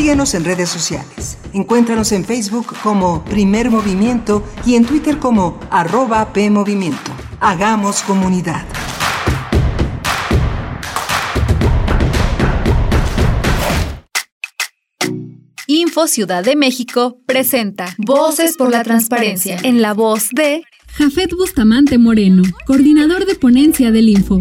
Síguenos en redes sociales. Encuéntranos en Facebook como Primer Movimiento y en Twitter como arroba PMovimiento. Hagamos comunidad. Info Ciudad de México presenta Voces por la Transparencia en la voz de Jafet Bustamante Moreno, coordinador de ponencia del Info.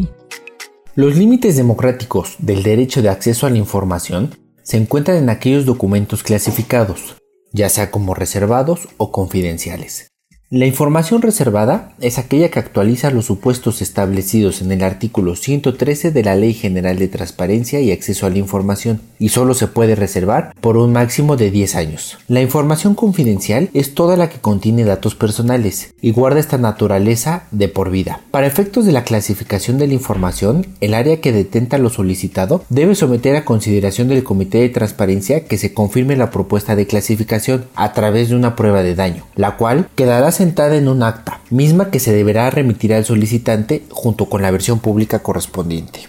Los límites democráticos del derecho de acceso a la información se encuentran en aquellos documentos clasificados, ya sea como reservados o confidenciales. La información reservada es aquella que actualiza los supuestos establecidos en el artículo 113 de la Ley General de Transparencia y Acceso a la Información y solo se puede reservar por un máximo de 10 años. La información confidencial es toda la que contiene datos personales y guarda esta naturaleza de por vida. Para efectos de la clasificación de la información, el área que detenta lo solicitado debe someter a consideración del Comité de Transparencia que se confirme la propuesta de clasificación a través de una prueba de daño, la cual quedará sentada en un acta, misma que se deberá remitir al solicitante junto con la versión pública correspondiente.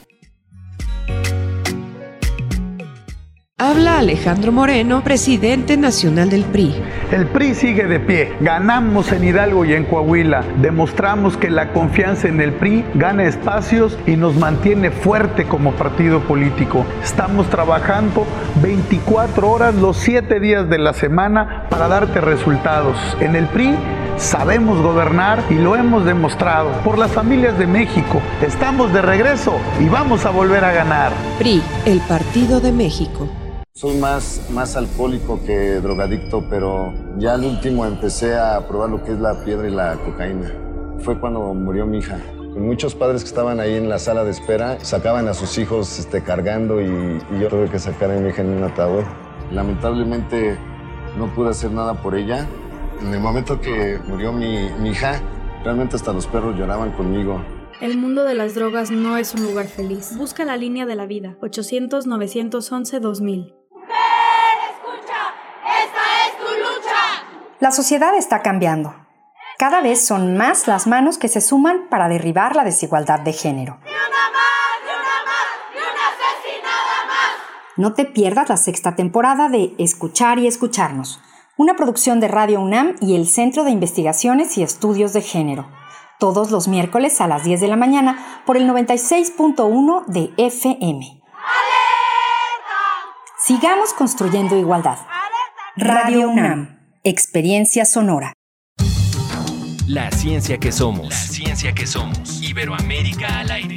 Habla Alejandro Moreno, presidente nacional del PRI. El PRI sigue de pie. Ganamos en Hidalgo y en Coahuila. Demostramos que la confianza en el PRI gana espacios y nos mantiene fuerte como partido político. Estamos trabajando 24 horas los 7 días de la semana para darte resultados. En el PRI sabemos gobernar y lo hemos demostrado. Por las familias de México, estamos de regreso y vamos a volver a ganar. PRI, el Partido de México. Soy más, más alcohólico que drogadicto, pero ya al último empecé a probar lo que es la piedra y la cocaína. Fue cuando murió mi hija. Muchos padres que estaban ahí en la sala de espera sacaban a sus hijos este, cargando y, y yo tuve que sacar a mi hija en un ataúd. Lamentablemente no pude hacer nada por ella. En el momento que murió mi, mi hija, realmente hasta los perros lloraban conmigo. El mundo de las drogas no es un lugar feliz. Busca la línea de la vida. 800-911-2000. La sociedad está cambiando. Cada vez son más las manos que se suman para derribar la desigualdad de género. No te pierdas la sexta temporada de Escuchar y Escucharnos, una producción de Radio UNAM y el Centro de Investigaciones y Estudios de Género, todos los miércoles a las 10 de la mañana por el 96.1 de FM. Sigamos construyendo igualdad. Radio UNAM, experiencia sonora. La ciencia que somos. La ciencia que somos. Iberoamérica al aire.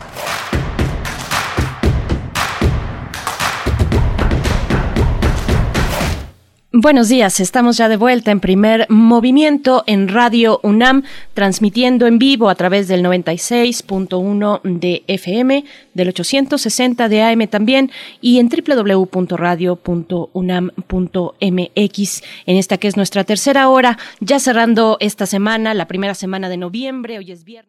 Buenos días, estamos ya de vuelta en primer movimiento en Radio UNAM, transmitiendo en vivo a través del 96.1 de FM, del 860 de AM también y en www.radio.unam.mx en esta que es nuestra tercera hora, ya cerrando esta semana, la primera semana de noviembre, hoy es viernes.